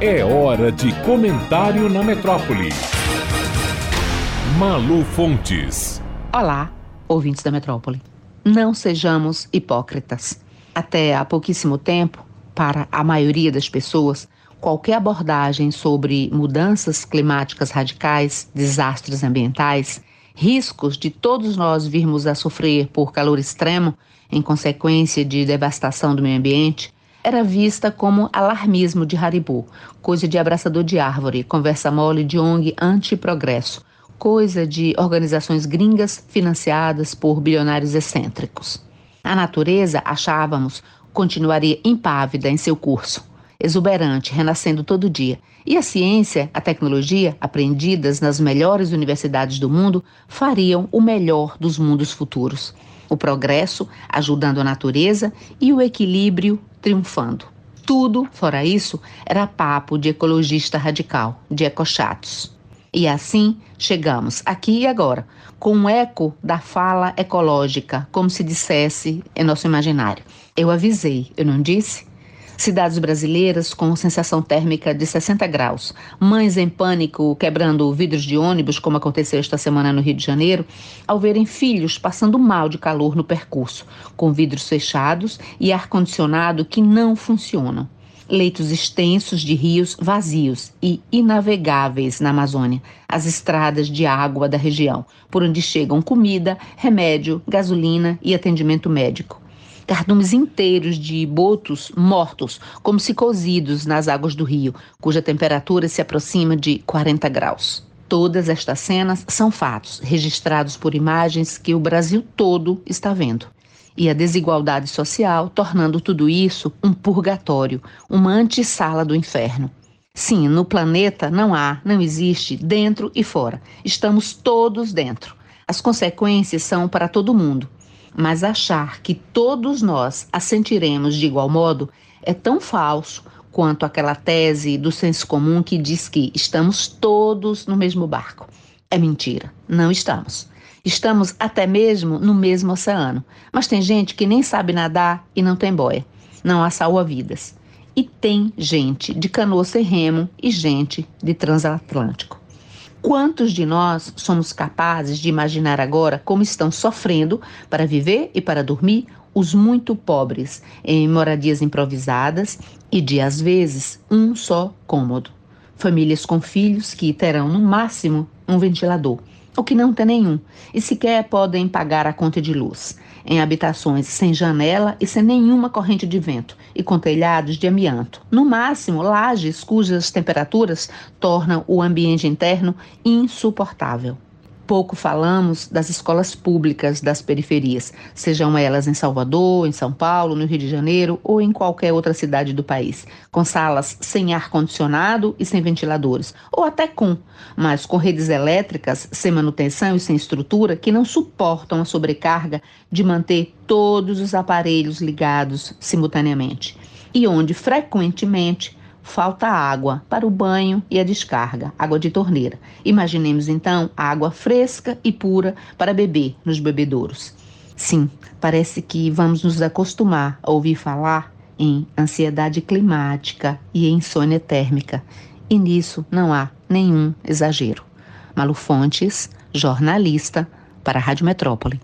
É hora de comentário na metrópole. Malu Fontes. Olá, ouvintes da metrópole. Não sejamos hipócritas. Até há pouquíssimo tempo, para a maioria das pessoas, qualquer abordagem sobre mudanças climáticas radicais, desastres ambientais, riscos de todos nós virmos a sofrer por calor extremo em consequência de devastação do meio ambiente, era vista como alarmismo de Haribo, coisa de abraçador de árvore, conversa mole de ONG anti-progresso, coisa de organizações gringas financiadas por bilionários excêntricos. A natureza, achávamos, continuaria impávida em seu curso, exuberante, renascendo todo dia. E a ciência, a tecnologia, aprendidas nas melhores universidades do mundo, fariam o melhor dos mundos futuros. O progresso ajudando a natureza e o equilíbrio triunfando. Tudo, fora isso, era papo de ecologista radical, de ecochatos. E assim chegamos aqui e agora, com um eco da fala ecológica, como se dissesse em nosso imaginário. Eu avisei, eu não disse? Cidades brasileiras com sensação térmica de 60 graus, mães em pânico quebrando vidros de ônibus, como aconteceu esta semana no Rio de Janeiro, ao verem filhos passando mal de calor no percurso, com vidros fechados e ar-condicionado que não funcionam. Leitos extensos de rios vazios e inavegáveis na Amazônia, as estradas de água da região, por onde chegam comida, remédio, gasolina e atendimento médico cardumes inteiros de botos mortos, como se cozidos nas águas do rio, cuja temperatura se aproxima de 40 graus. Todas estas cenas são fatos registrados por imagens que o Brasil todo está vendo. E a desigualdade social tornando tudo isso um purgatório, uma antessala do inferno. Sim, no planeta não há, não existe dentro e fora. Estamos todos dentro. As consequências são para todo mundo. Mas achar que todos nós a sentiremos de igual modo é tão falso quanto aquela tese do senso comum que diz que estamos todos no mesmo barco. É mentira, não estamos. Estamos até mesmo no mesmo oceano, mas tem gente que nem sabe nadar e não tem boia. Não há salva-vidas. E tem gente de canoa sem remo e gente de transatlântico. Quantos de nós somos capazes de imaginar agora como estão sofrendo para viver e para dormir os muito pobres em moradias improvisadas e de, às vezes, um só cômodo? Famílias com filhos que terão, no máximo, um ventilador ou que não tem nenhum, e sequer podem pagar a conta de luz, em habitações sem janela e sem nenhuma corrente de vento, e com telhados de amianto. No máximo, lajes cujas temperaturas tornam o ambiente interno insuportável pouco falamos das escolas públicas das periferias, sejam elas em Salvador, em São Paulo, no Rio de Janeiro ou em qualquer outra cidade do país, com salas sem ar-condicionado e sem ventiladores, ou até com, mas com redes elétricas sem manutenção e sem estrutura que não suportam a sobrecarga de manter todos os aparelhos ligados simultaneamente. E onde frequentemente falta água para o banho e a descarga, água de torneira. Imaginemos então água fresca e pura para beber nos bebedouros. Sim, parece que vamos nos acostumar a ouvir falar em ansiedade climática e insônia térmica, e nisso não há nenhum exagero. Malu Fontes, jornalista, para a Rádio Metrópole.